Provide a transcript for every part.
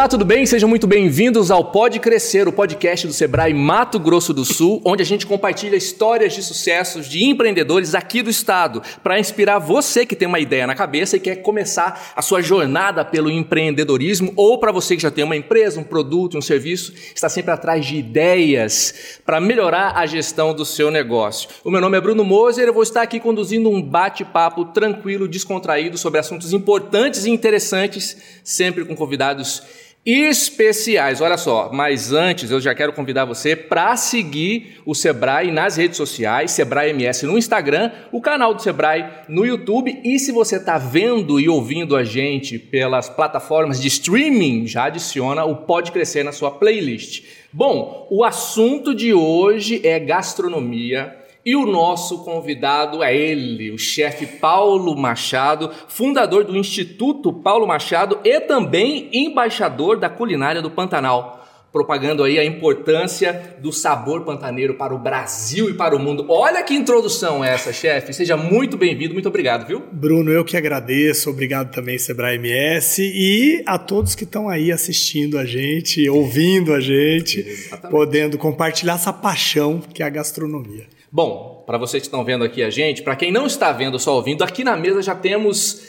Olá, tudo bem? Sejam muito bem-vindos ao Pode Crescer, o podcast do Sebrae Mato Grosso do Sul, onde a gente compartilha histórias de sucessos de empreendedores aqui do estado, para inspirar você que tem uma ideia na cabeça e quer começar a sua jornada pelo empreendedorismo, ou para você que já tem uma empresa, um produto, um serviço, está sempre atrás de ideias para melhorar a gestão do seu negócio. O meu nome é Bruno Moser, eu vou estar aqui conduzindo um bate-papo tranquilo, descontraído sobre assuntos importantes e interessantes, sempre com convidados especiais. Olha só, mas antes eu já quero convidar você para seguir o Sebrae nas redes sociais, Sebrae MS no Instagram, o canal do Sebrae no YouTube e se você está vendo e ouvindo a gente pelas plataformas de streaming, já adiciona o Pode Crescer na sua playlist. Bom, o assunto de hoje é gastronomia e o nosso convidado é ele, o chefe Paulo Machado, fundador do Instituto Paulo Machado e também embaixador da culinária do Pantanal. Propagando aí a importância do sabor pantaneiro para o Brasil e para o mundo. Olha que introdução essa, chefe. Seja muito bem-vindo, muito obrigado, viu? Bruno, eu que agradeço. Obrigado também, Sebrae MS. E a todos que estão aí assistindo a gente, ouvindo a gente, Exatamente. podendo compartilhar essa paixão que é a gastronomia. Bom, para vocês que estão vendo aqui a gente, para quem não está vendo, só ouvindo, aqui na mesa já temos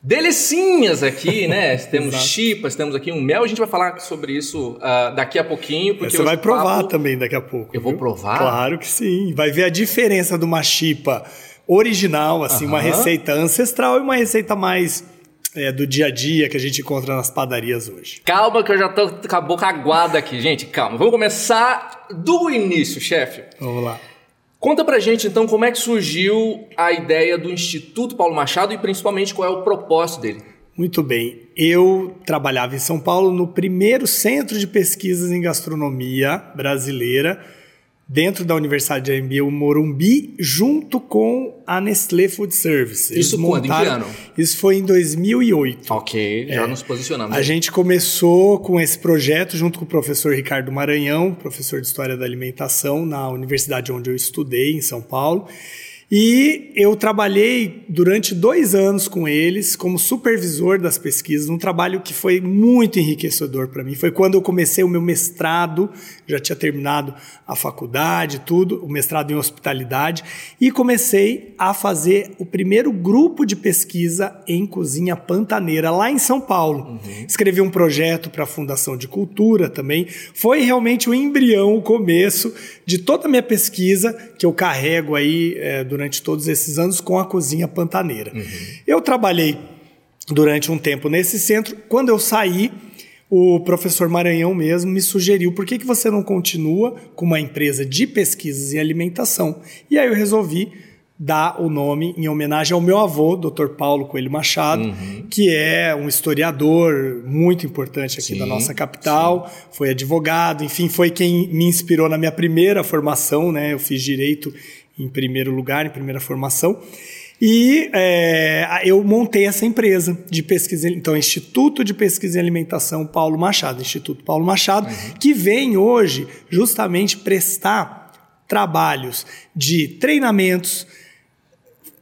delicinhas aqui, né? temos chipas, temos aqui um mel. A gente vai falar sobre isso uh, daqui a pouquinho. Porque Você vai provar papo... também daqui a pouco. Eu viu? vou provar? Claro que sim. Vai ver a diferença de uma chipa original, assim, uma receita ancestral e uma receita mais é, do dia a dia que a gente encontra nas padarias hoje. Calma que eu já tô com a boca aguada aqui, gente. Calma. Vamos começar do início, chefe. Vamos lá. Conta pra gente então como é que surgiu a ideia do Instituto Paulo Machado e principalmente qual é o propósito dele. Muito bem. Eu trabalhava em São Paulo no primeiro centro de pesquisas em gastronomia brasileira dentro da Universidade de AMB, o Morumbi, junto com a Nestlé Food Service. Eles isso montaram, quando? Em que ano? Isso foi em 2008. Ok, já é, nos posicionamos. A gente começou com esse projeto junto com o professor Ricardo Maranhão, professor de História da Alimentação na universidade onde eu estudei, em São Paulo. E eu trabalhei durante dois anos com eles como supervisor das pesquisas, um trabalho que foi muito enriquecedor para mim. Foi quando eu comecei o meu mestrado, já tinha terminado a faculdade, tudo, o mestrado em hospitalidade, e comecei a fazer o primeiro grupo de pesquisa em cozinha pantaneira lá em São Paulo. Uhum. Escrevi um projeto para a Fundação de Cultura também. Foi realmente o embrião, o começo de toda a minha pesquisa que eu carrego aí é, durante todos esses anos com a cozinha pantaneira. Uhum. Eu trabalhei durante um tempo nesse centro. Quando eu saí, o professor Maranhão mesmo me sugeriu por que, que você não continua com uma empresa de pesquisas em alimentação. E aí eu resolvi dar o nome em homenagem ao meu avô, Dr. Paulo Coelho Machado, uhum. que é um historiador muito importante aqui sim, da nossa capital, sim. foi advogado, enfim, foi quem me inspirou na minha primeira formação, né? Eu fiz direito em primeiro lugar, em primeira formação. E é, eu montei essa empresa de pesquisa, então, Instituto de Pesquisa em Alimentação Paulo Machado, Instituto Paulo Machado, uhum. que vem hoje justamente prestar trabalhos de treinamentos,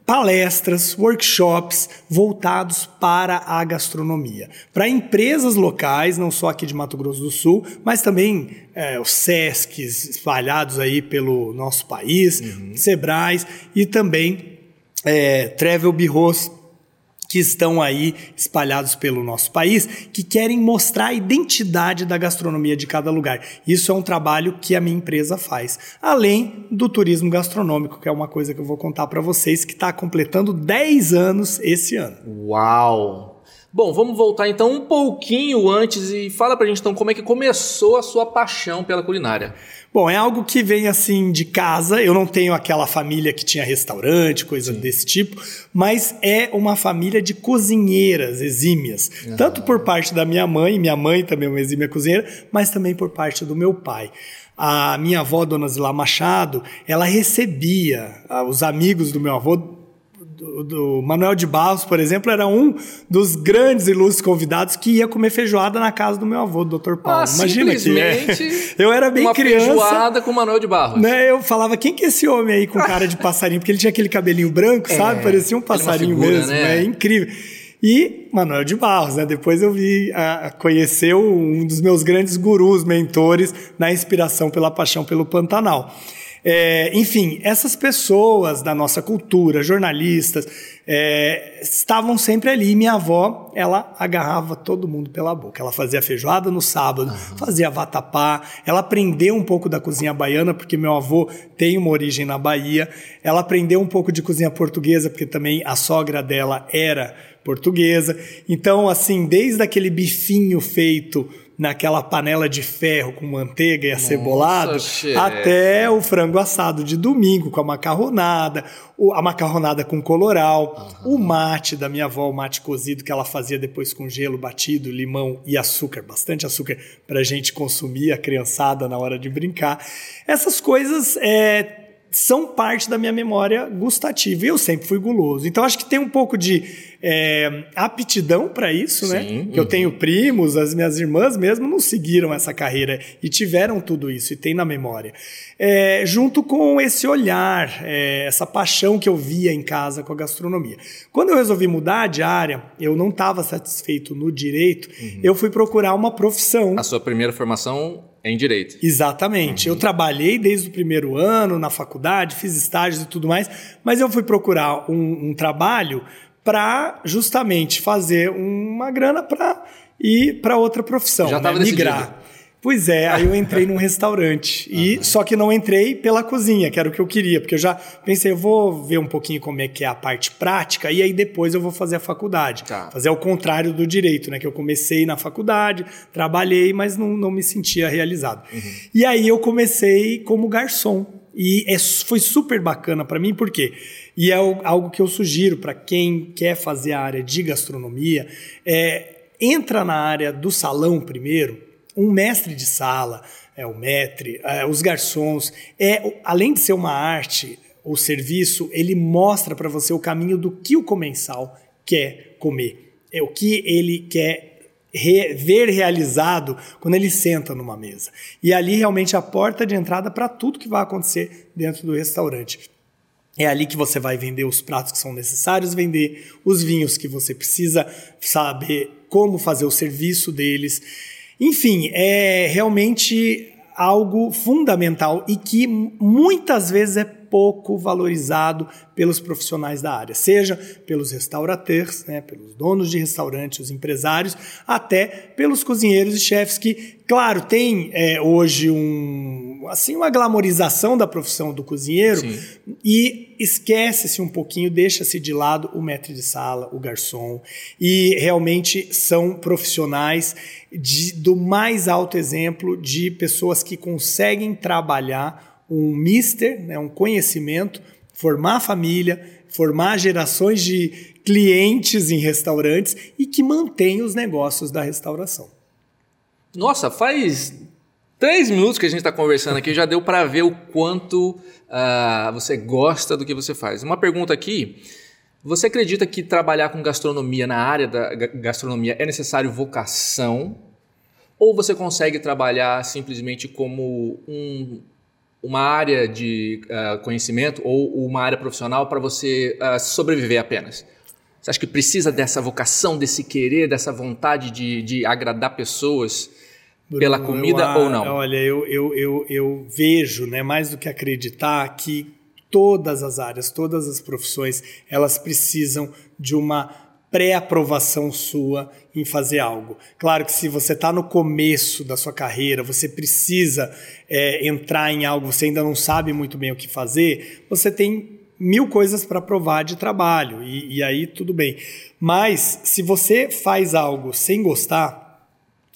palestras, workshops voltados para a gastronomia. Para empresas locais, não só aqui de Mato Grosso do Sul, mas também é, os SESCs espalhados aí pelo nosso país, uhum. Sebrais e também é, Travel Bureaus que estão aí espalhados pelo nosso país, que querem mostrar a identidade da gastronomia de cada lugar. Isso é um trabalho que a minha empresa faz. Além do turismo gastronômico, que é uma coisa que eu vou contar para vocês, que está completando 10 anos esse ano. Uau! Bom, vamos voltar então um pouquinho antes e fala pra gente então como é que começou a sua paixão pela culinária. Bom, é algo que vem assim de casa. Eu não tenho aquela família que tinha restaurante, coisa Sim. desse tipo, mas é uma família de cozinheiras exímias. Tanto por parte da minha mãe, minha mãe também é uma exímia cozinheira, mas também por parte do meu pai. A minha avó, Dona Zilá Machado, ela recebia ah, os amigos do meu avô do, do, Manuel de Barros, por exemplo, era um dos grandes ilustres convidados que ia comer feijoada na casa do meu avô, do Dr. Paulo. Ah, Imagina que é. Eu era bem uma criança. feijoada com o Manuel de Barros. Né, eu falava, quem que é esse homem aí com cara de passarinho? Porque ele tinha aquele cabelinho branco, é, sabe? Parecia um passarinho figura, mesmo. Né? É incrível. E Manuel de Barros, né? Depois eu vi, a, conhecer um dos meus grandes gurus, mentores na inspiração pela paixão pelo Pantanal. É, enfim, essas pessoas da nossa cultura, jornalistas, é, estavam sempre ali. Minha avó, ela agarrava todo mundo pela boca. Ela fazia feijoada no sábado, uhum. fazia vatapá. Ela aprendeu um pouco da cozinha baiana, porque meu avô tem uma origem na Bahia. Ela aprendeu um pouco de cozinha portuguesa, porque também a sogra dela era portuguesa. Então, assim, desde aquele bifinho feito naquela panela de ferro com manteiga e acebolado, até o frango assado de domingo com a macarronada, a macarronada com coloral, uhum. o mate da minha avó, o mate cozido que ela fazia depois com gelo batido, limão e açúcar, bastante açúcar para a gente consumir, a criançada na hora de brincar. Essas coisas é, são parte da minha memória gustativa. E eu sempre fui guloso. Então acho que tem um pouco de é, aptidão para isso, né? Sim, né? Que uhum. eu tenho primos, as minhas irmãs mesmo não seguiram essa carreira e tiveram tudo isso e tem na memória. É, junto com esse olhar, é, essa paixão que eu via em casa com a gastronomia. Quando eu resolvi mudar de área, eu não estava satisfeito no direito, uhum. eu fui procurar uma profissão. A sua primeira formação em direito. Exatamente. Uhum. Eu trabalhei desde o primeiro ano na faculdade, fiz estágios e tudo mais, mas eu fui procurar um, um trabalho para justamente fazer uma grana para ir para outra profissão, Já né? migrar. Decidido. Pois é, aí eu entrei num restaurante. E, uhum. Só que não entrei pela cozinha, que era o que eu queria, porque eu já pensei, eu vou ver um pouquinho como é que é a parte prática, e aí depois eu vou fazer a faculdade. Tá. Fazer o contrário do direito, né? Que eu comecei na faculdade, trabalhei, mas não, não me sentia realizado. Uhum. E aí eu comecei como garçom. E é, foi super bacana para mim, por quê? E é algo que eu sugiro para quem quer fazer a área de gastronomia, é, entra na área do salão primeiro, um mestre de sala, é o maître, é, os garçons, é além de ser uma arte, o serviço ele mostra para você o caminho do que o comensal quer comer, é o que ele quer re, ver realizado quando ele senta numa mesa. E ali realmente a porta de entrada para tudo que vai acontecer dentro do restaurante. É ali que você vai vender os pratos que são necessários vender, os vinhos que você precisa saber como fazer o serviço deles. Enfim, é realmente algo fundamental e que muitas vezes é pouco valorizado pelos profissionais da área, seja pelos restaurateurs, né, pelos donos de restaurantes, os empresários, até pelos cozinheiros e chefes que, claro, tem é, hoje um, assim, uma glamorização da profissão do cozinheiro Sim. e esquece-se um pouquinho, deixa-se de lado o mestre de sala, o garçom, e realmente são profissionais de, do mais alto exemplo de pessoas que conseguem trabalhar um mister, né, um conhecimento, formar família, formar gerações de clientes em restaurantes e que mantém os negócios da restauração. Nossa, faz três minutos que a gente está conversando aqui, já deu para ver o quanto uh, você gosta do que você faz. Uma pergunta aqui. Você acredita que trabalhar com gastronomia na área da gastronomia é necessário vocação? Ou você consegue trabalhar simplesmente como um uma área de uh, conhecimento ou uma área profissional para você uh, sobreviver apenas? Você acha que precisa dessa vocação, desse querer, dessa vontade de, de agradar pessoas Bruno, pela comida eu, ou não? Olha, eu, eu, eu, eu vejo, né, mais do que acreditar, que todas as áreas, todas as profissões, elas precisam de uma pré-aprovação sua em fazer algo. Claro que se você está no começo da sua carreira, você precisa é, entrar em algo, você ainda não sabe muito bem o que fazer, você tem mil coisas para provar de trabalho e, e aí tudo bem. Mas se você faz algo sem gostar,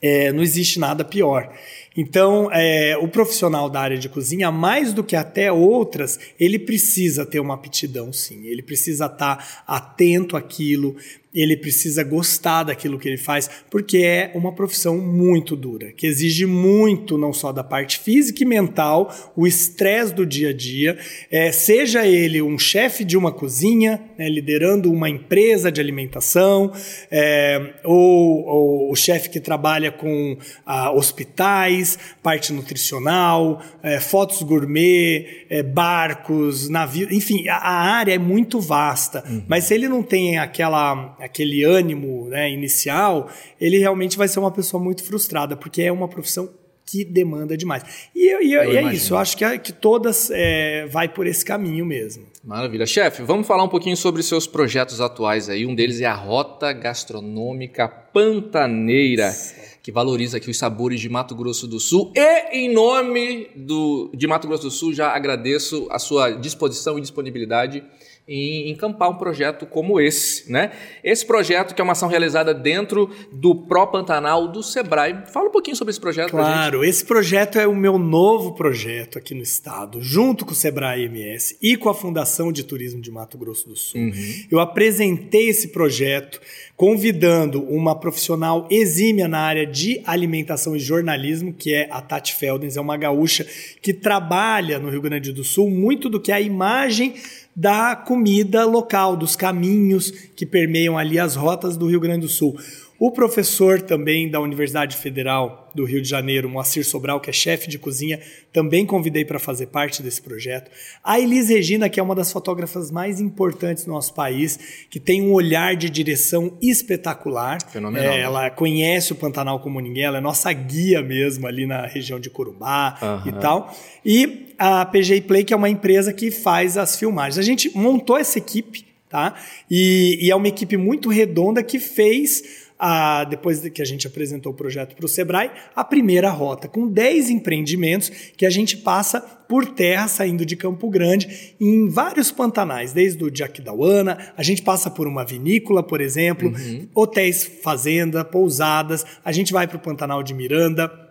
é, não existe nada pior. Então, é, o profissional da área de cozinha, mais do que até outras, ele precisa ter uma aptidão, sim. Ele precisa estar atento àquilo, ele precisa gostar daquilo que ele faz, porque é uma profissão muito dura, que exige muito, não só da parte física e mental, o estresse do dia a dia, é, seja ele um chefe de uma cozinha, né, liderando uma empresa de alimentação, é, ou, ou, o chefe que trabalha com ah, hospitais parte nutricional, é, fotos gourmet, é, barcos, navios, enfim, a, a, área é muito vasta. Uhum. Mas se ele não tem aquela, aquele ânimo né, inicial, ele realmente vai ser uma pessoa muito frustrada, porque é uma profissão que demanda demais. E, e, e é isso, eu acho que, que todas é, vai por esse caminho mesmo. Maravilha. Chefe, vamos falar um pouquinho sobre seus projetos atuais aí. Um deles é a Rota Gastronômica Pantaneira, que valoriza aqui os sabores de Mato Grosso do Sul. E em nome do, de Mato Grosso do Sul, já agradeço a sua disposição e disponibilidade em encampar um projeto como esse, né? Esse projeto que é uma ação realizada dentro do Pro Pantanal do Sebrae. Fala um pouquinho sobre esse projeto. Claro, esse projeto é o meu novo projeto aqui no estado, junto com o Sebrae MS e com a Fundação de Turismo de Mato Grosso do Sul. Uhum. Eu apresentei esse projeto convidando uma profissional exímia na área de alimentação e jornalismo, que é a Tati Feldens, é uma gaúcha que trabalha no Rio Grande do Sul muito do que a imagem da comida local, dos caminhos que permeiam ali as rotas do Rio Grande do Sul. O professor também da Universidade Federal do Rio de Janeiro, Moacir Sobral, que é chefe de cozinha, também convidei para fazer parte desse projeto. A Elis Regina, que é uma das fotógrafas mais importantes do nosso país, que tem um olhar de direção espetacular. Fenomenal. É, ela conhece o Pantanal como ninguém, ela é nossa guia mesmo ali na região de Corumbá uhum. e tal. E a PG Play, que é uma empresa que faz as filmagens. A gente montou essa equipe, tá? E, e é uma equipe muito redonda que fez a, depois que a gente apresentou o projeto para o Sebrae, a primeira rota, com 10 empreendimentos que a gente passa por terra, saindo de Campo Grande, em vários pantanais, desde o de Aquidauana, a gente passa por uma vinícola, por exemplo, uhum. hotéis, fazenda, pousadas, a gente vai para o Pantanal de Miranda,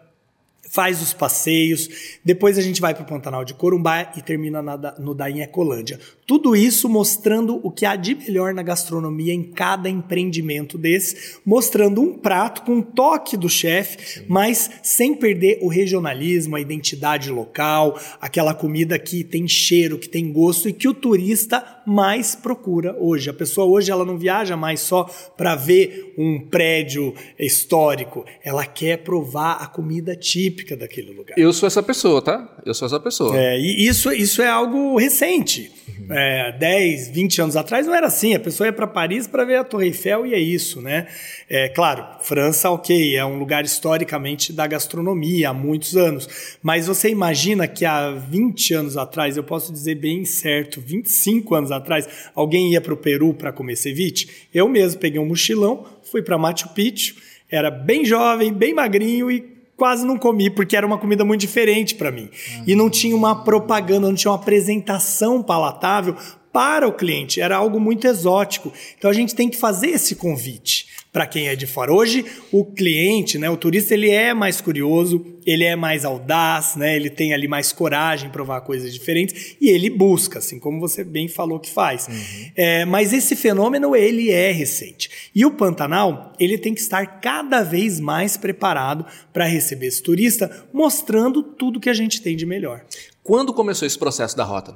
faz os passeios, depois a gente vai para o Pantanal de Corumbá e termina na, no Dainha Ecolândia. Tudo isso mostrando o que há de melhor na gastronomia em cada empreendimento desse, mostrando um prato com um toque do chefe, mas sem perder o regionalismo, a identidade local, aquela comida que tem cheiro, que tem gosto e que o turista mais procura hoje. A pessoa hoje ela não viaja mais só para ver um prédio histórico, ela quer provar a comida típica daquele lugar. Eu sou essa pessoa, tá? Eu sou essa pessoa. É, e isso, isso é algo recente. É, 10, 20 anos atrás não era assim. A pessoa ia para Paris para ver a Torre Eiffel e é isso, né? É, claro, França, ok, é um lugar historicamente da gastronomia há muitos anos. Mas você imagina que há 20 anos atrás, eu posso dizer bem certo, 25 anos atrás, alguém ia para o Peru para comer ceviche? Eu mesmo peguei um mochilão, fui para Machu Picchu, era bem jovem, bem magrinho e quase não comi, porque era uma comida muito diferente para mim. Uhum. E não tinha uma propaganda, não tinha uma apresentação palatável para o cliente, era algo muito exótico. Então a gente tem que fazer esse convite para quem é de fora. Hoje, o cliente, né, o turista, ele é mais curioso, ele é mais audaz, né, ele tem ali mais coragem em provar coisas diferentes e ele busca, assim como você bem falou que faz. Uhum. É, mas esse fenômeno, ele é recente. E o Pantanal, ele tem que estar cada vez mais preparado para receber esse turista, mostrando tudo que a gente tem de melhor. Quando começou esse processo da rota?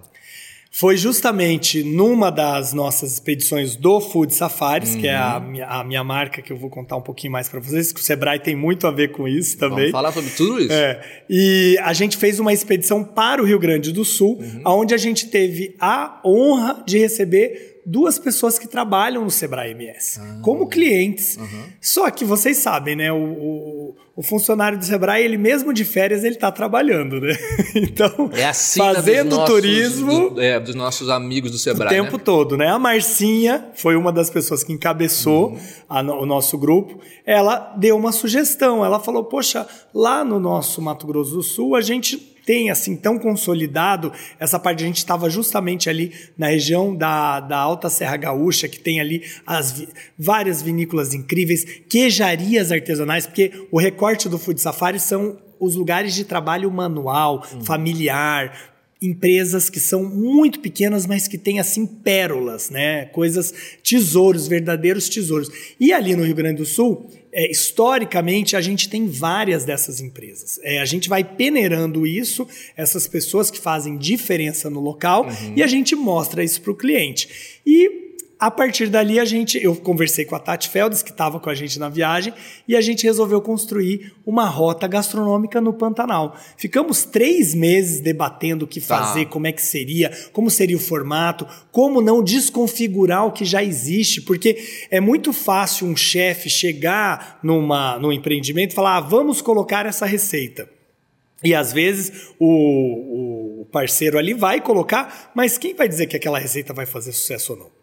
Foi justamente numa das nossas expedições do Food Safaris, uhum. que é a uhum. minha, a minha, marca que eu vou contar um pouquinho mais para vocês, que o Sebrae tem muito a ver com isso também. Vamos falar sobre tudo isso. É. E a gente fez uma expedição para o Rio Grande do Sul, uhum. onde a gente teve a honra de receber duas pessoas que trabalham no Sebrae MS, ah, como clientes. Uhum. Só que vocês sabem, né? O, o, o, funcionário do Sebrae, ele mesmo de férias, ele está trabalhando, né? Então, é assim fazendo dos nossos, turismo. Do, é, dos nossos amigos do Sebrae. O tempo né? todo, né? A Marcinha foi uma das pessoas que encabeçou uhum. a, o nosso grupo. Ela deu uma sugestão. Ela falou: Poxa, lá no nosso Mato Grosso do Sul, a gente tem assim tão consolidado essa parte. A gente estava justamente ali na região da, da Alta Serra Gaúcha, que tem ali as várias vinícolas incríveis, queijarias artesanais, porque o recorte do Food Safari são os lugares de trabalho manual, uhum. familiar, empresas que são muito pequenas, mas que têm assim pérolas, né? Coisas, tesouros, verdadeiros tesouros. E ali no Rio Grande do Sul, é, historicamente, a gente tem várias dessas empresas. É, a gente vai peneirando isso, essas pessoas que fazem diferença no local, uhum. e a gente mostra isso para o cliente. E a partir dali, a gente, eu conversei com a Tati Feldes, que estava com a gente na viagem, e a gente resolveu construir uma rota gastronômica no Pantanal. Ficamos três meses debatendo o que Tá. fazer, como é que seria, como seria o formato, como não desconfigurar o que já existe, porque é muito fácil um chefe chegar numa, num empreendimento e falar: ah, vamos colocar essa receita. E às vezes o, o parceiro ali vai colocar, mas quem vai dizer que aquela receita vai fazer sucesso ou não?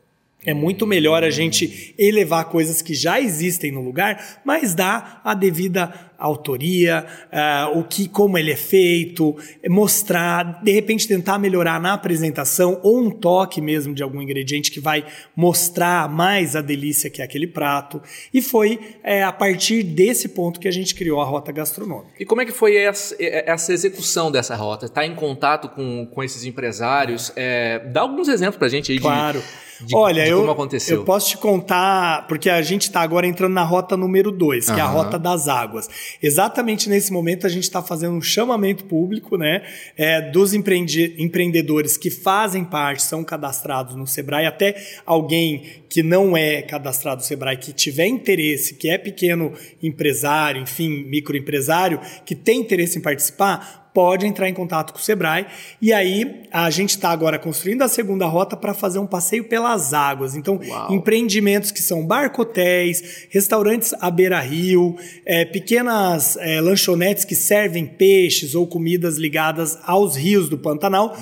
É muito melhor a gente elevar coisas que já existem no lugar, mas dar a devida autoria, ah, o que, como ele é feito, mostrar, de repente tentar melhorar na apresentação ou um toque mesmo de algum ingrediente que vai mostrar mais a delícia que é aquele prato. E foi é, a partir desse ponto que a gente criou a rota gastronômica. E como é que foi essa, essa execução dessa rota? Está em contato com, com esses empresários? É, dá alguns exemplos para a gente aí Claro. de- Olha, de eu, como aconteceu. eu posso te contar, porque a gente está agora entrando na rota número 2, que é a rota das águas. Exatamente nesse momento a gente está fazendo um chamamento público, né, é, dos empreendi- empreendedores que fazem parte, são cadastrados no Sebrae, até alguém que não é cadastrado no Sebrae, que tiver interesse, que é pequeno empresário, enfim, microempresário, que tem interesse em participar, pode entrar em contato com o Sebrae. E aí a gente está agora construindo a segunda rota para fazer um passeio pelas águas. Então, Uau. empreendimentos que são barcotéis, restaurantes à beira-rio, é, pequenas é, lanchonetes que servem peixes ou comidas ligadas aos rios do Pantanal.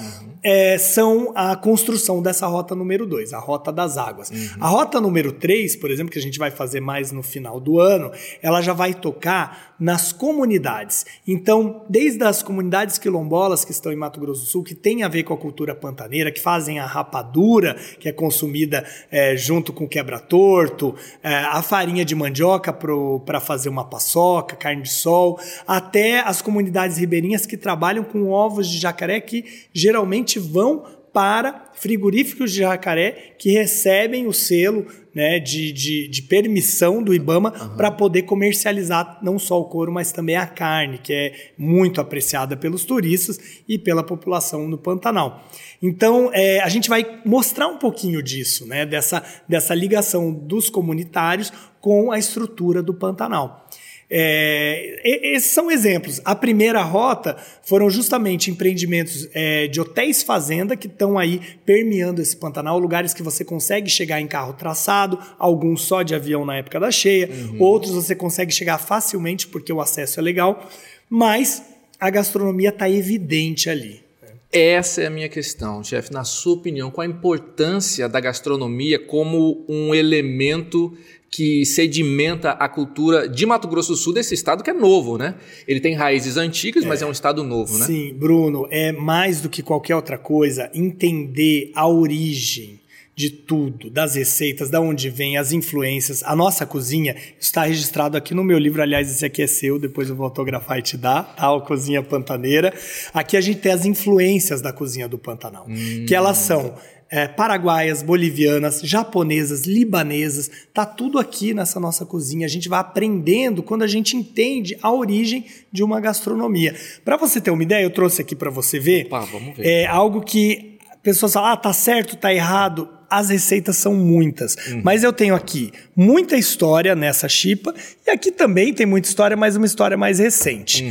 É, são a construção dessa rota número 2, a rota das águas. A rota número 3, por exemplo, que a gente vai fazer mais no final do ano, ela já vai tocar nas comunidades. Então, desde as comunidades quilombolas que estão em Mato Grosso do Sul, que tem a ver com a cultura pantaneira, que fazem a rapadura, que é consumida é, junto com quebra-torto, é, a farinha de mandioca para fazer uma paçoca, carne de sol, até as comunidades ribeirinhas que trabalham com ovos de jacaré que geralmente vão para frigoríficos de jacaré que recebem o selo né, de, de, de permissão do IBAMA para poder comercializar não só o couro, mas também a carne, que é muito apreciada pelos turistas e pela população do Pantanal. Então, é, a gente vai mostrar um pouquinho disso, né, dessa, dessa ligação dos comunitários com a estrutura do Pantanal. É, esses são exemplos. A primeira rota foram justamente empreendimentos é, de hotéis fazenda que estão aí permeando esse Pantanal, lugares que você consegue chegar em carro traçado, alguns só de avião na época da cheia, outros você consegue chegar facilmente porque o acesso é legal, mas a gastronomia está evidente ali. Essa é a minha questão, chefe. Na sua opinião, qual a importância da gastronomia como um elemento que sedimenta a cultura de Mato Grosso do Sul, desse estado que é novo, né? Ele tem raízes antigas, mas é um estado novo, né? Sim, Bruno, é mais do que qualquer outra coisa entender a origem de tudo, das receitas, da onde vem, as influências. A nossa cozinha está registrado aqui no meu livro, aliás, esse aqui é seu, depois eu vou autografar e te dar, tá? O Cozinha Pantaneira. Aqui a gente tem as influências da cozinha do Pantanal, que elas são é, paraguaias, bolivianas, japonesas, libanesas, tá tudo aqui nessa nossa cozinha. A gente vai aprendendo quando a gente entende a origem de uma gastronomia. Para você ter uma ideia, eu trouxe aqui para você ver. Opa, vamos ver. É algo que pessoas falam, ah, tá certo, tá errado. As receitas são muitas. Mas eu tenho aqui muita história nessa chipa. E aqui também tem muita história, mas uma história mais recente.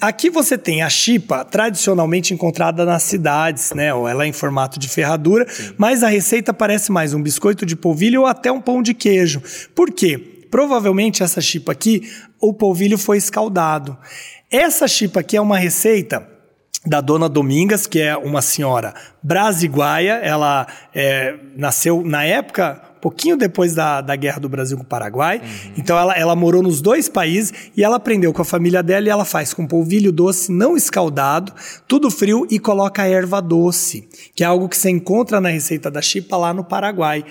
Aqui você tem a chipa tradicionalmente encontrada nas cidades, né? Ou ela é em formato de ferradura. Mas a receita parece mais um biscoito de polvilho ou até um pão de queijo. Por quê? Provavelmente essa chipa aqui, o polvilho foi escaldado. Essa chipa aqui é uma receita da Dona Domingas, que é uma senhora brasiguaia. Ela é, nasceu na época, pouquinho depois da, da Guerra do Brasil com o Paraguai. Então ela, ela morou nos dois países e ela aprendeu com a família dela e ela faz com polvilho doce não escaldado, tudo frio e coloca erva doce, que é algo que você encontra na receita da chipa lá no Paraguai.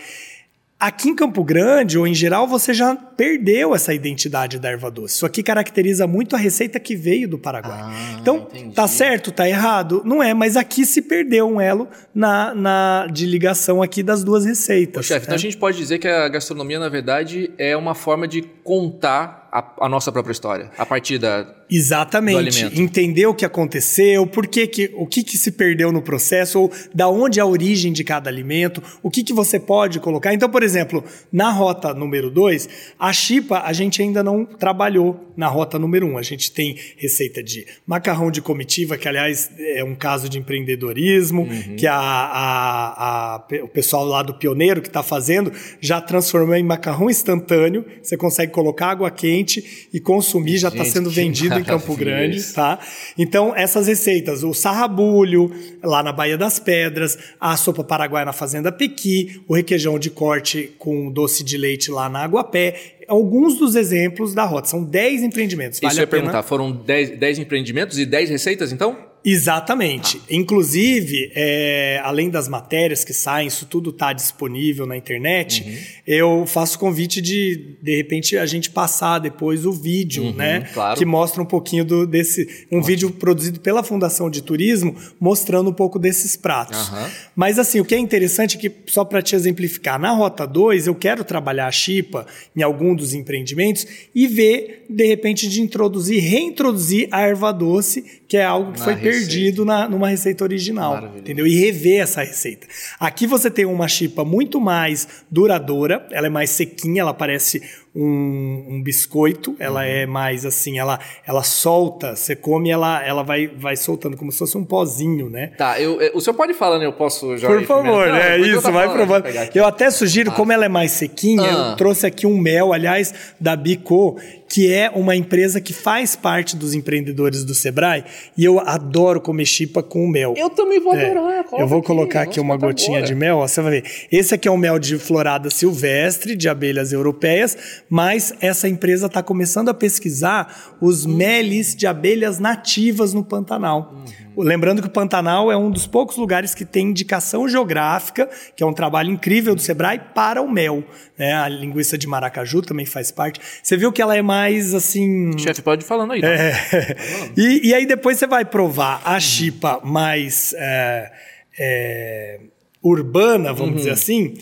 Aqui em Campo Grande, ou em geral, você já perdeu essa identidade da erva doce. Isso aqui caracteriza muito a receita que veio do Paraguai. Ah, então, entendi. tá certo, tá errado? Não é, mas aqui se perdeu um elo na, na de ligação aqui das duas receitas. Chefe, então né? a gente pode dizer que a gastronomia, na verdade, é uma forma de contar a, a nossa própria história, a partir da... Exatamente. Entender o que aconteceu, por que que, o que, que se perdeu no processo, ou da onde é a origem de cada alimento, o que, que você pode colocar. Então, por exemplo, na rota número 2, a chipa a gente ainda não trabalhou na rota número 1. Um. A gente tem receita de macarrão de comitiva, que aliás é um caso de empreendedorismo, Uhum. que a, a- a- o pessoal lá do Pioneiro que está fazendo já transformou em macarrão instantâneo. Você consegue colocar água quente e consumir, já está sendo vendido em Campo Grande, isso. tá? Então, essas receitas, o sarrabulho, lá na Baía das Pedras, a sopa paraguaia na Fazenda Pequi, o requeijão de corte com doce de leite lá na Aguapé, alguns dos exemplos da rota. São 10 empreendimentos. Isso Vale eu ia a pena perguntar, foram 10, 10 empreendimentos e 10 receitas, então? Exatamente. Inclusive, é, além das matérias que saem, isso tudo está disponível na internet. Uhum. Eu faço convite de, de repente, a gente passar depois o vídeo, né? Uhum, claro. Que mostra um pouquinho do, desse. Um vídeo produzido pela Fundação de Turismo, mostrando um pouco desses pratos. Aham. Mas assim, o que é interessante é que, só para te exemplificar, na Rota 2 eu quero trabalhar a chipa em algum dos empreendimentos e ver, de repente, de introduzir, reintroduzir a erva doce, que é algo que Na foi receita. Perdido na, numa receita original. Maravilhoso. Entendeu? E rever essa receita. Aqui você tem uma chipa muito mais duradoura, ela é mais sequinha, ela parece um, um biscoito, ela Uhum. é mais assim, ela, ela solta, você come, ela, ela vai, vai soltando como se fosse um pozinho, né? Tá, eu, eu- o senhor pode falar, né? Eu posso já Por favor, experimentar? é isso, vai falando, provando. aqui. Eu até sugiro, como ela é mais sequinha, Ah. eu trouxe aqui um mel, aliás, da Bico, que é uma empresa que faz parte dos empreendedores do Sebrae, e eu adoro comer chipa com mel. Eu também vou É, adorar. eu vou colocar aqui uma experimentar gotinha agora. de mel, ó, você vai ver. Esse aqui é um mel de florada silvestre, de abelhas europeias, mas essa empresa está começando a pesquisar os meles de abelhas nativas no Pantanal. Uhum. Lembrando que o Pantanal é um dos poucos lugares que tem indicação geográfica, que é um trabalho incrível do Sebrae, para o mel. né? A linguiça de maracaju também faz parte. Você viu que ela é mais assim. Chefe, pode ir falando aí. tá? É. E, e aí depois você vai provar a chipa mais é, é, urbana, vamos dizer assim,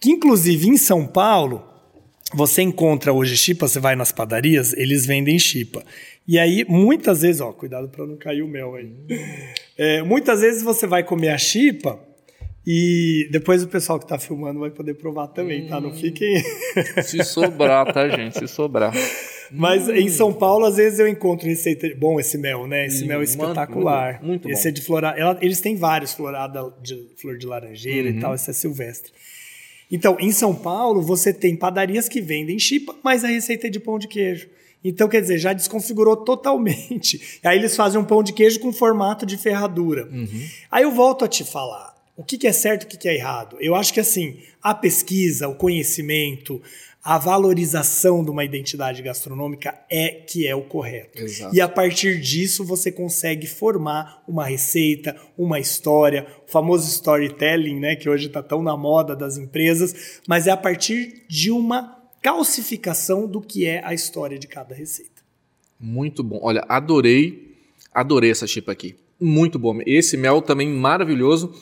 que inclusive em São Paulo você encontra hoje chipa, você vai nas padarias, eles vendem chipa. E aí, muitas vezes, ó, cuidado para não cair o mel aí. É, muitas vezes você vai comer a chipa e depois o pessoal que está filmando vai poder provar também, tá? Não fiquem. Se sobrar, tá, gente? Se sobrar. Mas em São Paulo, às vezes eu encontro receita. Bom, esse mel, né? Esse Hum, mel é espetacular. muito- muito esse bom. é de florada. Eles têm vários, florada de flor de laranjeira Uhum. e tal, esse é silvestre. Então, em São Paulo, você tem padarias que vendem chipa, mas a receita é de pão de queijo. Então, quer dizer, já desconfigurou totalmente. Aí eles fazem um pão de queijo com formato de ferradura. Uhum. Aí eu volto a te falar. O que que é certo e o que que é errado? Eu acho que assim, a pesquisa, o conhecimento, a valorização de uma identidade gastronômica é que é o correto. Exato. E a partir disso você consegue formar uma receita, uma história, o famoso storytelling, né, que hoje está tão na moda das empresas, mas é a partir de uma calcificação do que é a história de cada receita. Muito bom. Olha, adorei, adorei essa chipa aqui. Muito bom. Esse mel também maravilhoso.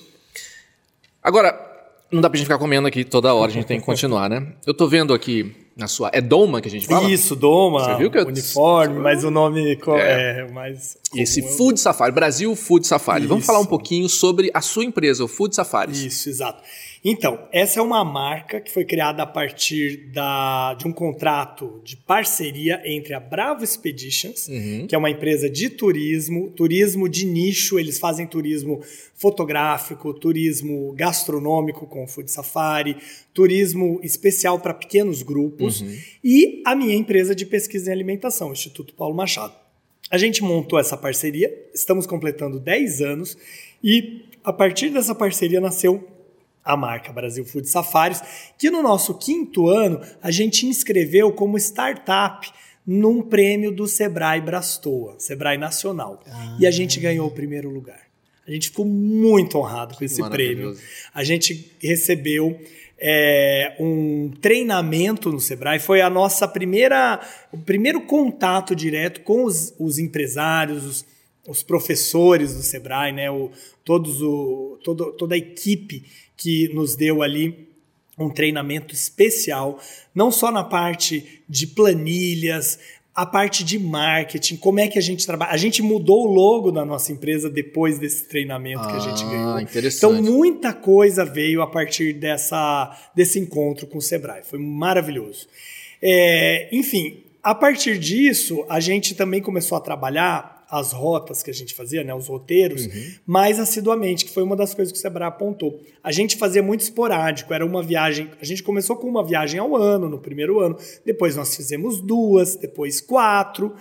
Agora, não dá pra gente ficar comendo aqui toda hora, a gente tem que continuar, né? Eu tô vendo aqui na sua. É Doma que a gente fala? Isso, doma, Você viu que eu- uniforme, mas o nome co- É. é, mais Esse comum. Food Safari, Brasil Food Safari. Vamos Isso. falar um pouquinho sobre a sua empresa, o Food Safari. Isso, exato. Então, essa é uma marca que foi criada a partir da, de um contrato de parceria entre a Bravo Expeditions, Uhum. que é uma empresa de turismo, turismo de nicho, eles fazem turismo fotográfico, turismo gastronômico com Food Safari, turismo especial para pequenos grupos, e a minha empresa de pesquisa em alimentação, o Instituto Paulo Machado. A gente montou essa parceria, estamos completando 10 anos e a partir dessa parceria nasceu a marca Brasil Food Safaris, que no nosso quinto ano a gente inscreveu como startup num prêmio do Sebrae Brastoa, Sebrae Nacional. E a gente ganhou o primeiro lugar. A gente ficou muito honrado com esse prêmio. A gente recebeu é, um treinamento no Sebrae. Foi a nossa primeira, o primeiro contato direto com os, os empresários, os, os, professores do Sebrae, né? O, todos o, todo, toda a equipe que nos deu ali um treinamento especial, não só na parte de planilhas, a parte de marketing, como é que a gente trabalha. A gente mudou o logo da nossa empresa depois desse treinamento ah, que a gente ah, ganhou. Então, muita coisa veio a partir dessa, desse encontro com o Sebrae. Foi maravilhoso. É, enfim, a partir disso, a gente também começou a trabalhar as rotas que a gente fazia, né, os roteiros, uhum. mais assiduamente, que foi uma das coisas que o Sebrae apontou. A gente fazia muito esporádico, era uma viagem. A gente começou com uma viagem ao ano, no primeiro ano, depois nós fizemos duas, depois quatro.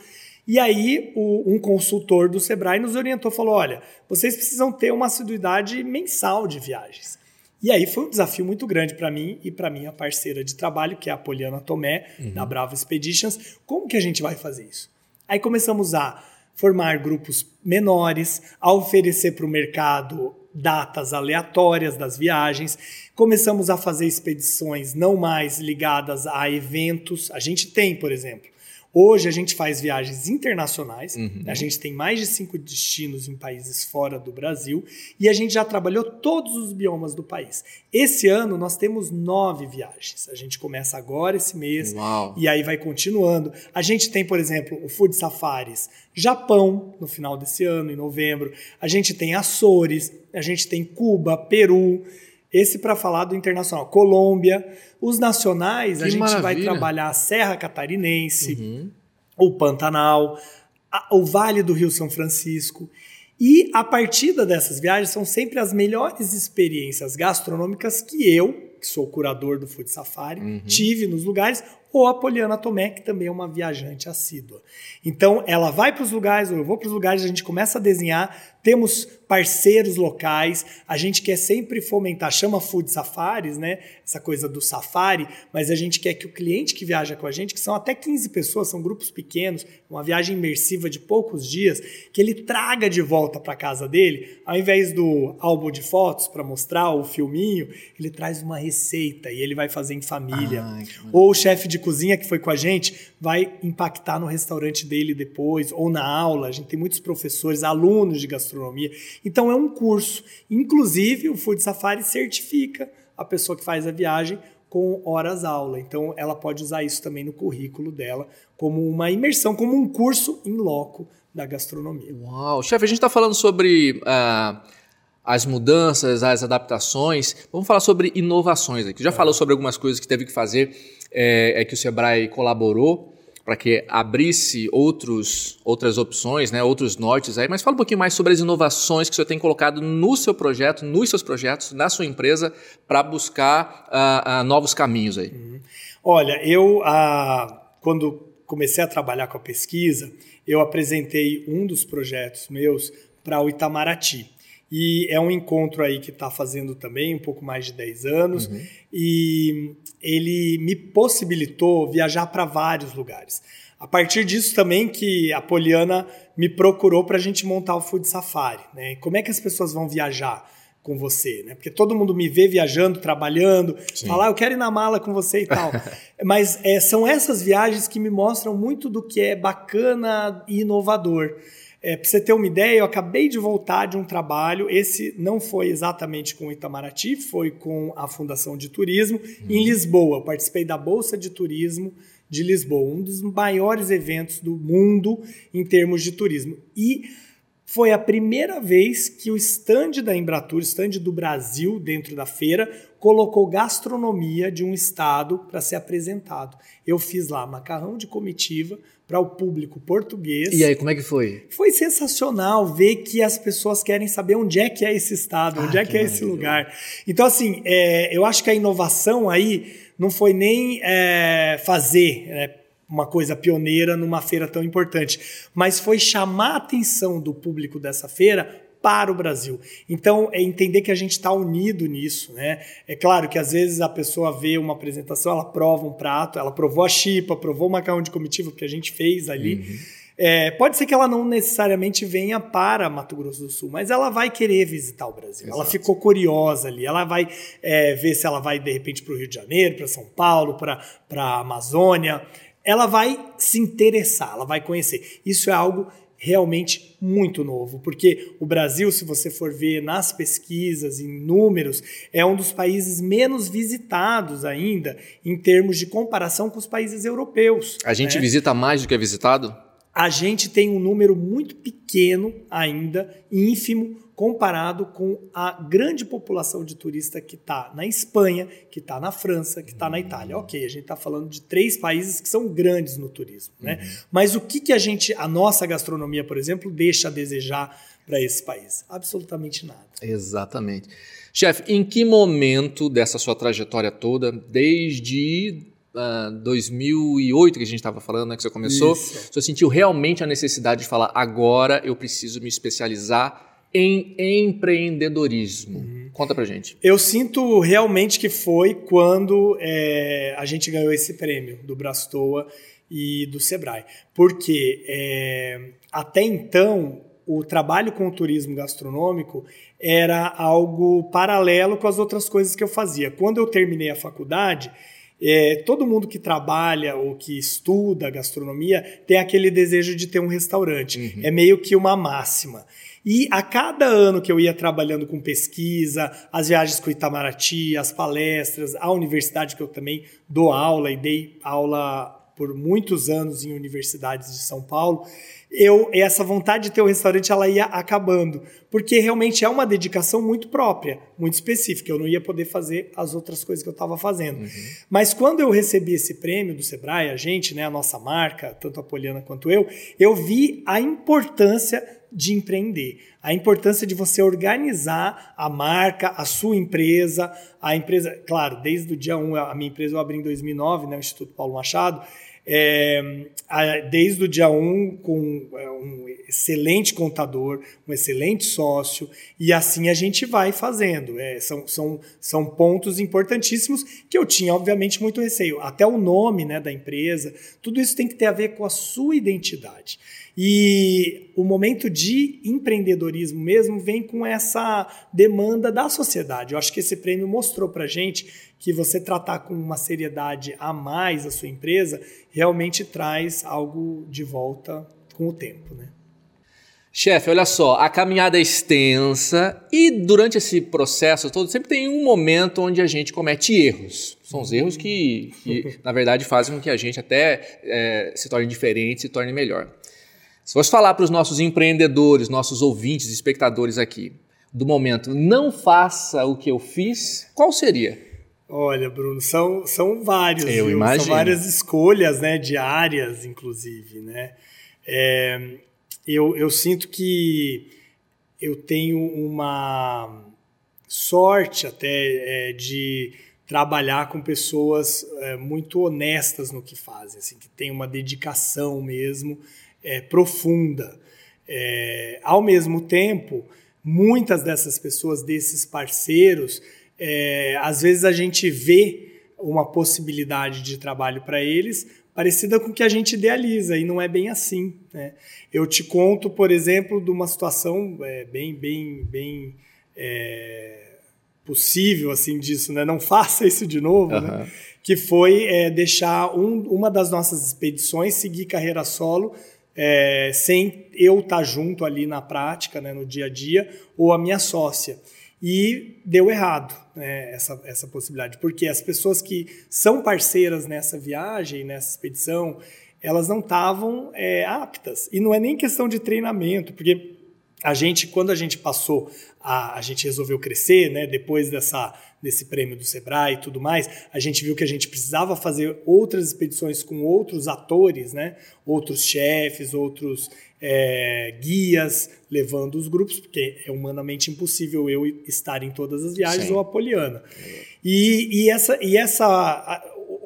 E aí, o, um consultor do Sebrae nos orientou, falou: olha, vocês precisam ter uma assiduidade mensal de viagens. E aí foi um desafio muito grande para mim e para minha parceira de trabalho, que é a Poliana Tomé, uhum. da Bravo Expeditions. Como que a gente vai fazer isso? Aí começamos a formar grupos menores, a oferecer para o mercado datas aleatórias das viagens. Começamos a fazer expedições não mais ligadas a eventos. A gente tem, por exemplo, Hoje a gente faz viagens internacionais, uhum. a gente tem mais de cinco destinos em países fora do Brasil e a gente já trabalhou todos os biomas do país. Esse ano nós temos nove viagens. A gente começa agora esse mês Uau. e aí vai continuando. A gente tem, por exemplo, o Food Safaris Japão no final desse ano, em novembro. A gente tem Açores, a gente tem Cuba, Peru. Esse para falar do internacional. Colômbia. Os nacionais, que a gente maravilha. vai trabalhar a Serra Catarinense, uhum. o Pantanal, a, o Vale do Rio São Francisco. E a partida dessas viagens são sempre as melhores experiências gastronômicas que eu, que sou curador do Food Safari, uhum. tive nos lugares, ou a Poliana Tomé, que também é uma viajante assídua. Então, ela vai para os lugares, ou eu vou para os lugares, a gente começa a desenhar, temos parceiros locais, a gente quer sempre fomentar, chama Food Safaris, né? Essa coisa do safari, mas a gente quer que o cliente que viaja com a gente, que são até 15 pessoas, são grupos pequenos, uma viagem imersiva de poucos dias, que ele traga de volta para casa dele, ao invés do álbum de fotos para mostrar o filminho, ele traz uma receita e ele vai fazer em família. Ai, ou o chefe de cozinha que foi com a gente vai impactar no restaurante dele depois, ou na aula. A gente tem muitos professores, alunos de gastronomia. Então é um curso. Inclusive, o Food Safari certifica a pessoa que faz a viagem com horas aula. Então ela pode usar isso também no currículo dela como uma imersão, como um curso em loco da gastronomia. Uau, chefe, a gente está falando sobre uh, as mudanças, as adaptações. Vamos falar sobre inovações aqui. Já é. falou sobre algumas coisas que teve que fazer, é, é que o Sebrae colaborou para que abrisse outros, outras opções, né, outros nortes aí, mas fala um pouquinho mais sobre as inovações que o senhor tem colocado no seu projeto, nos seus projetos, na sua empresa, para buscar uh, uh, novos caminhos aí. Uhum. Olha, eu, uh, quando comecei a trabalhar com a pesquisa, eu apresentei um dos projetos meus para o Itamaraty. E é um encontro aí que está fazendo também um pouco mais de 10 anos. Uhum. E ele me possibilitou viajar para vários lugares. A partir disso também que a Poliana me procurou para a gente montar o Food Safari. Né? Como é que as pessoas vão viajar com você? Né? Porque todo mundo me vê viajando, trabalhando, Sim. fala, ah, eu quero ir na mala com você e tal. Mas é, são essas viagens que me mostram muito do que é bacana e inovador. É, Para você ter uma ideia, eu acabei de voltar de um trabalho. Esse não foi exatamente com o Itamaraty, foi com a Fundação de Turismo uhum. em Lisboa. Eu participei da Bolsa de Turismo de Lisboa, um dos maiores eventos do mundo em termos de turismo. E foi a primeira vez que o stand da Embratur, stand do Brasil dentro da feira, colocou gastronomia de um estado para ser apresentado. Eu fiz lá macarrão de comitiva, para o público português. E aí, como é que foi? Foi sensacional ver que as pessoas querem saber onde é que é esse estado, ah, onde é que, que é esse lugar. Então, assim, é, eu acho que a inovação aí não foi nem é, fazer é, uma coisa pioneira numa feira tão importante, mas foi chamar a atenção do público dessa feira para o Brasil. Então, é entender que a gente está unido nisso. Né? É claro que às vezes a pessoa vê uma apresentação, ela prova um prato, ela provou a chipa, provou o macarrão de comitiva, que a gente fez ali. Uhum. É, pode ser que ela não necessariamente venha para Mato Grosso do Sul, mas ela vai querer visitar o Brasil. Exato. Ela ficou curiosa ali. Ela vai é, ver se ela vai, de repente, para o Rio de Janeiro, para São Paulo, para a Amazônia. Ela vai se interessar, ela vai conhecer. Isso é algo realmente muito novo, porque o Brasil, se você for ver nas pesquisas, em números, é um dos países menos visitados ainda em termos de comparação com os países europeus. A gente né? visita mais do que é visitado? A gente tem um número muito pequeno ainda, ínfimo, comparado com a grande população de turista que está na Espanha, que está na França, que está na Itália. Ok, a gente está falando de três países que são grandes no turismo, né? Uhum. Mas o que, que a gente, a nossa gastronomia, por exemplo, deixa a desejar para esse país? Absolutamente nada. Exatamente. Chefe, em que momento dessa sua trajetória toda, desde uh, ah, 2008 que a gente estava falando, né, que você começou, Isso. você sentiu realmente a necessidade de falar agora eu preciso me especializar em empreendedorismo. Uhum. Conta pra gente. Eu sinto realmente que foi quando é, a gente ganhou esse prêmio do Brastoa e do Sebrae. Porque é, até então o trabalho com o turismo gastronômico era algo paralelo com as outras coisas que eu fazia. Quando eu terminei a faculdade, é, todo mundo que trabalha ou que estuda gastronomia tem aquele desejo de ter um restaurante. Uhum. É meio que uma máxima. E a cada ano que eu ia trabalhando com pesquisa, as viagens com o Itamaraty, as palestras, a universidade que eu também dou aula e dei aula por muitos anos em universidades de São Paulo, eu essa vontade de ter o um restaurante ela ia acabando, porque realmente é uma dedicação muito própria, muito específica. Eu não ia poder fazer as outras coisas que eu estava fazendo. Uhum. Mas quando eu recebi esse prêmio do Sebrae, a gente, né, a nossa marca, tanto a Poliana quanto eu, eu vi a importância de empreender. A importância de você organizar a marca, a sua empresa, a empresa, claro, desde o dia 1, a minha empresa eu abri em 2009, né, o Instituto Paulo Machado, é, desde o dia 1 com é, um excelente contador, um excelente sócio, e assim a gente vai fazendo. É, são, são, são pontos importantíssimos que eu tinha, obviamente, muito receio. Até o nome né, da empresa, tudo isso tem que ter a ver com a sua identidade. E o momento de empreendedorismo mesmo vem com essa demanda da sociedade. Eu acho que esse prêmio mostrou para gente que você tratar com uma seriedade a mais a sua empresa realmente traz algo de volta com o tempo, né? Chefe, olha só, a caminhada é extensa e durante esse processo todo sempre tem um momento onde a gente comete erros. São os erros que, que na verdade, fazem com que a gente até é, se torne diferente, se torne melhor. Se fosse falar para os nossos empreendedores, nossos ouvintes, espectadores aqui, do momento, não faça o que eu fiz, qual seria? Olha, Bruno, são, são vários. Eu viu? imagino. São várias escolhas, né, diárias, inclusive, né? É, eu, eu sinto que eu tenho uma sorte até é, de trabalhar com pessoas é, muito honestas no que fazem, assim, que tem uma dedicação mesmo é, profunda. É, ao mesmo tempo, muitas dessas pessoas, desses parceiros, é, às vezes a gente vê uma possibilidade de trabalho para eles parecida com o que a gente idealiza, e não é bem assim. Né? Eu te conto, por exemplo, de uma situação é, bem, bem, bem é, possível assim disso, né? Não faça isso de novo, uhum. né? Que foi é, deixar um, uma das nossas expedições seguir carreira solo é, sem eu estar tá junto ali na prática, né, no dia a dia, ou a minha sócia. E deu errado né, essa, essa possibilidade, porque as pessoas que são parceiras nessa viagem, nessa expedição, elas não estavam é, aptas. E não é nem questão de treinamento, porque a gente, quando a gente passou, a, a gente resolveu crescer, né, depois dessa desse prêmio do Sebrae e tudo mais, a gente viu que a gente precisava fazer outras expedições com outros atores, né? outros chefes, outros é, guias levando os grupos, porque é humanamente impossível eu estar em todas as viagens Sim. ou a Poliana. E, e, essa, e essa,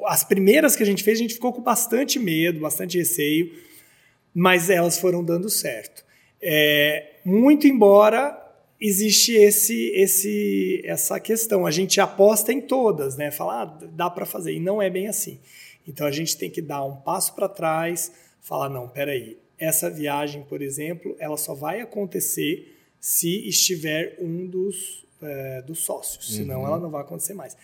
as primeiras que a gente fez, a gente ficou com bastante medo, bastante receio, mas elas foram dando certo. É, muito embora existe esse, esse, essa questão. A gente aposta em todas, né? Falar, ah, dá para fazer. E não é bem assim. Então a gente tem que dar um passo para trás, falar, não, peraí, essa viagem, por exemplo, ela só vai acontecer se estiver um dos, é, dos sócios, uhum. senão ela não vai acontecer mais.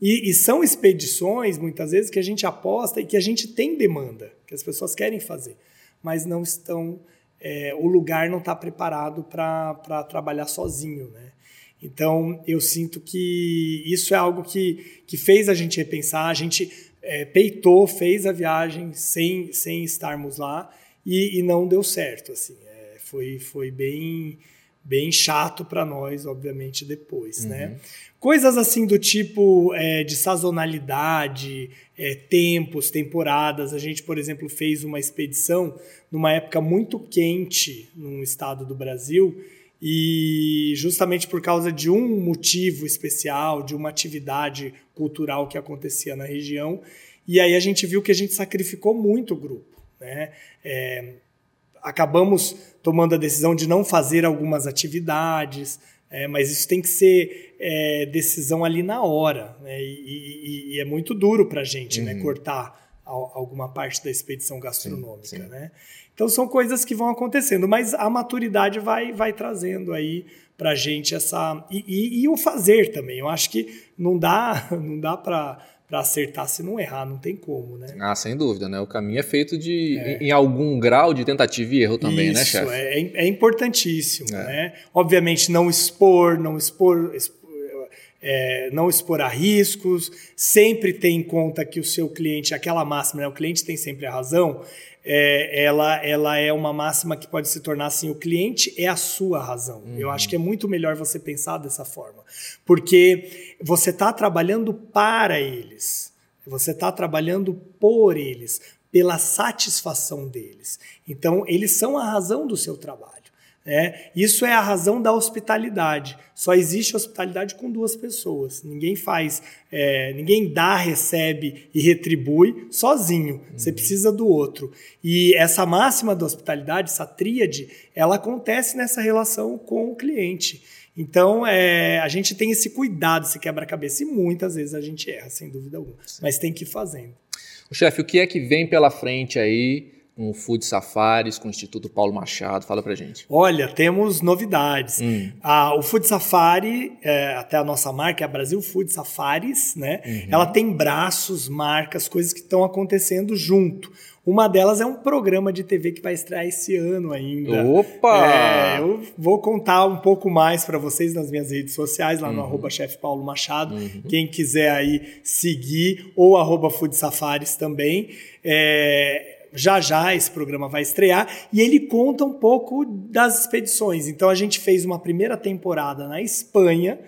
E, e, são expedições, muitas vezes, que a gente aposta e que a gente tem demanda, que as pessoas querem fazer, mas não estão. É, o lugar não está preparado para trabalhar sozinho, né? Então, eu sinto que isso é algo que, que fez a gente repensar. A gente é, peitou, fez a viagem sem, sem estarmos lá e, e não deu certo. Assim, é, foi, foi bem, bem chato para nós, obviamente, depois. Né? Uhum. Né? Coisas assim do tipo é, de sazonalidade, é, tempos, temporadas. A gente, por exemplo, fez uma expedição numa época muito quente num estado do Brasil e justamente por causa de um motivo especial, de uma atividade cultural que acontecia na região. E aí a gente viu que a gente sacrificou muito o grupo. Né? É, acabamos tomando a decisão de não fazer algumas atividades, é, mas isso tem que ser é, decisão ali na hora. Né? E, e, e, é muito duro para a gente né? uhum. né? cortar alguma parte da expedição gastronômica. Sim, sim. Né? Então são coisas que vão acontecendo, mas a maturidade vai, vai trazendo aí para a gente essa e, e, e, o fazer também. Eu acho que não dá não dá para para acertar se não errar, não tem como, né? Ah, sem dúvida, né? O caminho é feito de é. em, em, algum grau de tentativa e erro também, né, Isso, né, chefe? É, é importantíssimo, é. né? Obviamente não expor, não expor, expor é, não expor a riscos, sempre ter em conta que o seu cliente, aquela máxima, né, o cliente tem sempre a razão, é, ela, ela é uma máxima que pode se tornar assim: o cliente é a sua razão. Uhum. Eu acho que é muito melhor você pensar dessa forma, porque você está trabalhando para eles, você está trabalhando por eles, pela satisfação deles. Então, eles são a razão do seu trabalho. É, isso é a razão da hospitalidade. Só existe hospitalidade com duas pessoas. Ninguém faz, é, ninguém dá, recebe e retribui sozinho. Uhum. Você precisa do outro. E essa máxima da hospitalidade, essa tríade, ela acontece nessa relação com o cliente. Então, é, a gente tem esse cuidado, esse quebra-cabeça. E muitas vezes a gente erra, sem dúvida alguma. Sim. Mas tem que ir fazendo. O chefe, o que é que vem pela frente aí com o Food Safaris, com o Instituto Paulo Machado? Fala pra gente. Olha, temos novidades. Hum. Ah, o Food Safari, é, até a nossa marca é a Brasil Food Safaris, né? Uhum. Ela tem braços, marcas, coisas que estão acontecendo junto. Uma delas é um programa de TV que vai estrear esse ano ainda. Opa! É, eu vou contar um pouco mais para vocês nas minhas redes sociais, lá no uhum. arroba chefe Paulo Machado. Uhum. Quem quiser aí seguir, ou arroba Food Safaris também. É, já já esse programa vai estrear e ele conta um pouco das expedições. Então a gente fez uma primeira temporada na Espanha.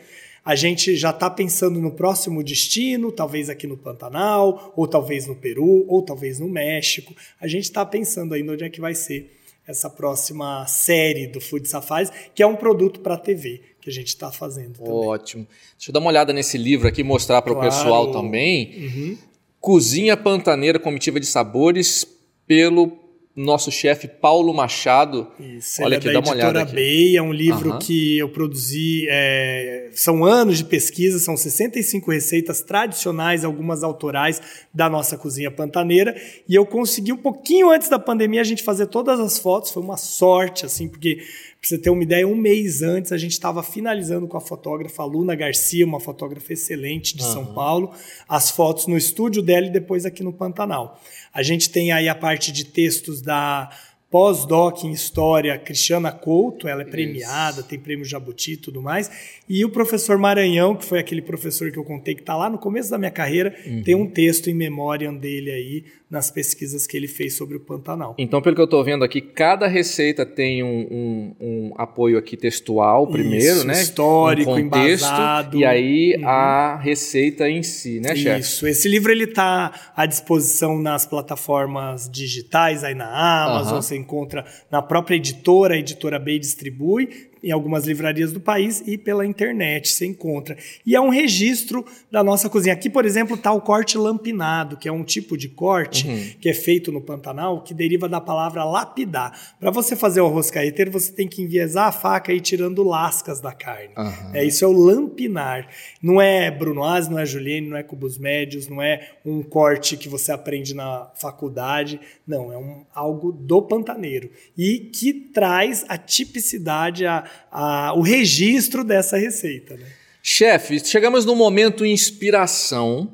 A gente já está pensando no próximo destino, talvez aqui no Pantanal, ou talvez no Peru, ou talvez no México. A gente está pensando ainda onde é que vai ser essa próxima série do Food Safaris, que é um produto para TV que a gente está fazendo. Também. Ótimo. Deixa eu dar uma olhada nesse livro aqui, mostrar para o claro. pessoal também. Uhum. Cozinha Pantaneira Comitiva de Sabores, pelo nosso chefe Paulo Machado. Isso, Olha é aqui, é da dá uma olhada aqui. Bay, é um livro uhum. que eu produzi, é, são anos de pesquisa, são 65 receitas tradicionais, algumas autorais da nossa cozinha pantaneira, e eu consegui um pouquinho antes da pandemia a gente fazer todas as fotos, foi uma sorte, assim, porque para você ter uma ideia, um mês antes a gente estava finalizando com a fotógrafa Luna Garcia, uma fotógrafa excelente de uhum. São Paulo, as fotos no estúdio dela e depois aqui no Pantanal. A gente tem aí a parte de textos da pós-doc em História, Cristiana Couto, ela é premiada, Isso. tem prêmio Jabuti e tudo mais. E o professor Maranhão, que foi aquele professor que eu contei que está lá no começo da minha carreira, uhum. tem um texto em memória dele aí nas pesquisas que ele fez sobre o Pantanal. Então, pelo que eu estou vendo aqui, cada receita tem um, um, um apoio aqui textual primeiro, Isso, né? Histórico, um contexto, embasado. E aí uhum. a receita em si, né, chefe? Isso. Esse livro ele está à disposição nas plataformas digitais, aí na Amazon, uhum. você encontra na própria editora, a editora B distribui em algumas livrarias do país e pela internet você encontra. E é um registro da nossa cozinha. Aqui, por exemplo, está o corte lampinado, que é um tipo de corte uhum. que é feito no Pantanal, que deriva da palavra lapidar. Para você fazer o arroz carreteiro, você tem que enviesar a faca e ir tirando lascas da carne. Uhum. É, isso é o lampinar. Não é Brunoise, não é Julienne, não é cubos médios, não é um corte que você aprende na faculdade. Não, é um, algo do pantaneiro. E que traz a tipicidade, a, a, o registro dessa receita. Né? Chefe, chegamos no momento inspiração,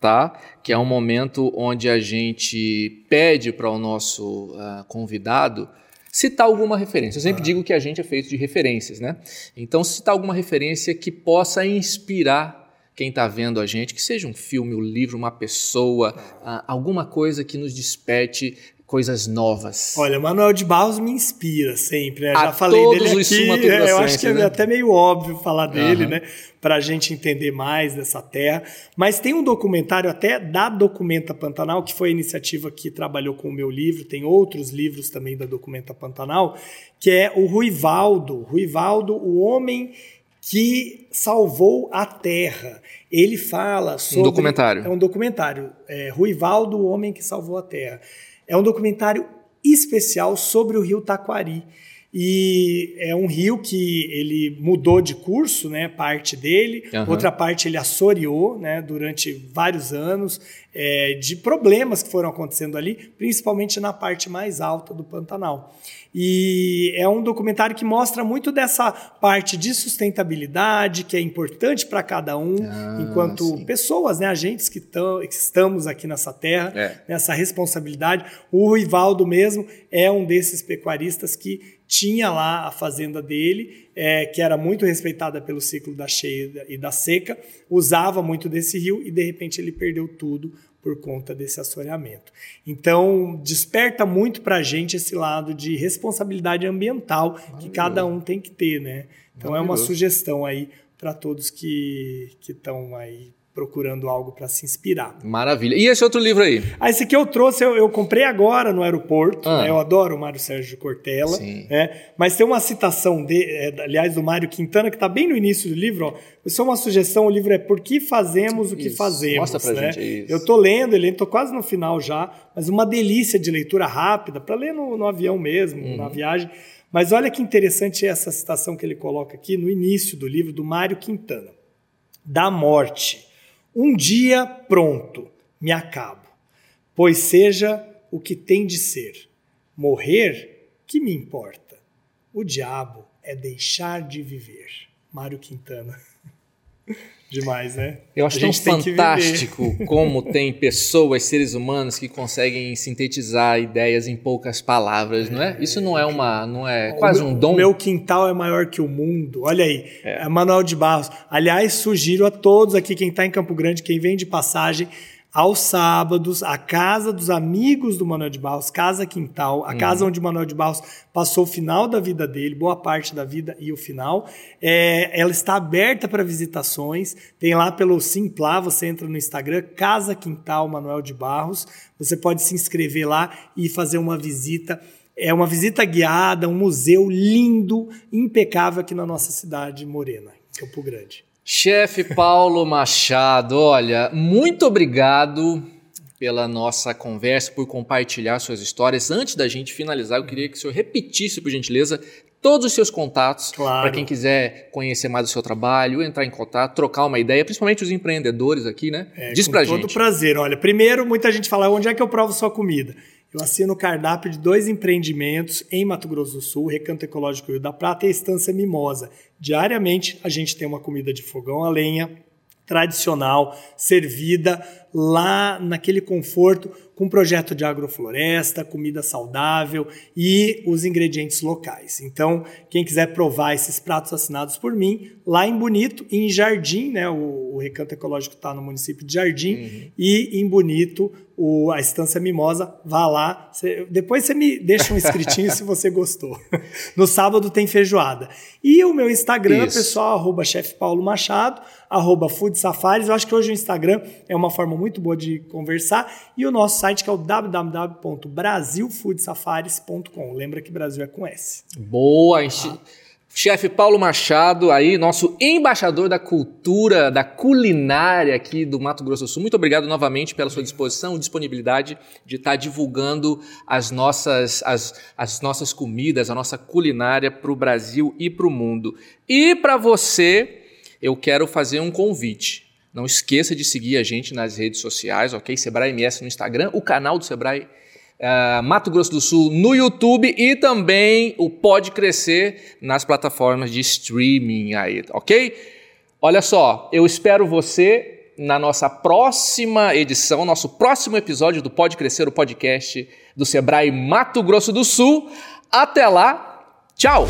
tá? Que é um momento onde a gente pede para o nosso uh, convidado citar alguma referência. Eu sempre ah. digo que a gente é feito de referências, né? Então, citar alguma referência que possa inspirar quem está vendo a gente, que seja um filme, um livro, uma pessoa, uh, alguma coisa que nos desperte coisas novas. Olha, Manuel de Barros me inspira sempre, né? A Já falei todos dele aqui, é, eu acho que é né? é até meio óbvio falar dele, uhum. né? Para a gente entender mais dessa terra. Mas tem um documentário até da Documenta Pantanal, que foi a iniciativa que trabalhou com o meu livro, tem outros livros também da Documenta Pantanal, que é o Ruivaldo. Ruivaldo, o homem que salvou a Terra. Ele fala sobre. Um documentário. É um documentário. É, Ruivaldo, o homem que salvou a Terra. É um documentário especial sobre o rio Taquari. E é um rio que ele mudou de curso, né, parte dele, uhum. outra parte ele assoreou né, durante vários anos, é, de problemas que foram acontecendo ali, principalmente na parte mais alta do Pantanal. E é um documentário que mostra muito dessa parte de sustentabilidade, que é importante para cada um, ah, enquanto sim. pessoas, né, agentes que, tão, que estamos aqui nessa terra, é. nessa responsabilidade. O Rivaldo mesmo é um desses pecuaristas que tinha lá a fazenda dele, é, que era muito respeitada pelo ciclo da cheia e da seca, usava muito desse rio e de repente ele perdeu tudo por conta desse assoreamento. Então, desperta muito para a gente esse lado de responsabilidade ambiental que cada um tem que ter, né? Então, é uma sugestão aí para todos que estão aí procurando algo para se inspirar. Maravilha. E esse outro livro aí? Ah, esse aqui eu trouxe, eu, eu comprei agora no aeroporto. Ah. Né? Eu adoro o Mário Sérgio Cortella. Sim. Né? Mas tem uma citação, de, é, aliás, do Mário Quintana, que está bem no início do livro. Ó. Isso é uma sugestão, o livro é Por que Fazemos o que isso. Fazemos. Mostra pra né? gente isso. Eu estou lendo ele, estou quase no final já, mas uma delícia de leitura rápida, para ler no, no, avião mesmo, uhum. na viagem. Mas olha que interessante essa citação que ele coloca aqui no início do livro, do Mário Quintana. Da morte um dia pronto, me acabo, pois seja o que tem de ser. Morrer, que me importa? O diabo é deixar de viver. Mário Quintana. Demais, né? Eu acho tão fantástico como tem pessoas, seres humanos que conseguem sintetizar ideias em poucas palavras, não é? Isso não é uma, não é quase um dom. O meu quintal é maior que o mundo. Olha aí, é. Manuel de Barros. Aliás, sugiro a todos aqui quem está em Campo Grande, quem vem de passagem, aos sábados, a casa dos amigos do Manuel de Barros, Casa Quintal, a uhum. casa onde o Manuel de Barros passou o final da vida dele, boa parte da vida e o final. É, ela está aberta para visitações, tem lá pelo Simplá, você entra no Instagram, Casa Quintal Manuel de Barros, você pode se inscrever lá e fazer uma visita. É uma visita guiada, um museu lindo, impecável aqui na nossa cidade morena, Campo Grande. Chefe Paulo Machado, olha, muito obrigado pela nossa conversa, por compartilhar suas histórias. Antes da gente finalizar, eu queria que o senhor repetisse, por gentileza, todos os seus contatos claro. para quem quiser conhecer mais o seu trabalho, entrar em contato, trocar uma ideia, principalmente os empreendedores aqui, né? É, Diz pra gente. Com todo prazer. Olha, primeiro, muita gente fala, onde é que eu provo sua comida? Eu assino o cardápio de dois empreendimentos em Mato Grosso do Sul, Recanto Ecológico Rio da Prata e a Estância Mimosa. Diariamente a gente tem uma comida de fogão a lenha tradicional, servida lá naquele conforto com projeto de agrofloresta, comida saudável e os ingredientes locais. Então, quem quiser provar esses pratos assinados por mim, lá em Bonito, em Jardim, né, o, o Recanto Ecológico está no município de Jardim, uhum. e em Bonito, o, a Estância Mimosa, vá lá. Cê, depois você me deixa um escritinho se você gostou. No sábado tem feijoada. E o meu Instagram, Isso. pessoal, arroba chefe Paulo Machado, arroba Food Safaris. Eu acho que hoje o Instagram é uma forma muito boa de conversar. E o nosso site que é o www.brasilfoodsafaris.com. Lembra que Brasil é com S. Boa! Ah. Chefe Paulo Machado, aí, nosso embaixador da cultura, da culinária aqui do Mato Grosso do Sul. Muito obrigado novamente pela sua disposição e disponibilidade de estar divulgando as nossas, as, as nossas comidas, a nossa culinária para o Brasil e para o mundo. E para você, eu quero fazer um convite. Não esqueça de seguir a gente nas redes sociais, ok? Sebrae MS no Instagram, o canal do Sebrae uh, Mato Grosso do Sul no YouTube e também o Pode Crescer nas plataformas de streaming aí, ok? Olha só, eu espero você na nossa próxima edição, nosso próximo episódio do Pode Crescer, o podcast do Sebrae Mato Grosso do Sul. Até lá, tchau!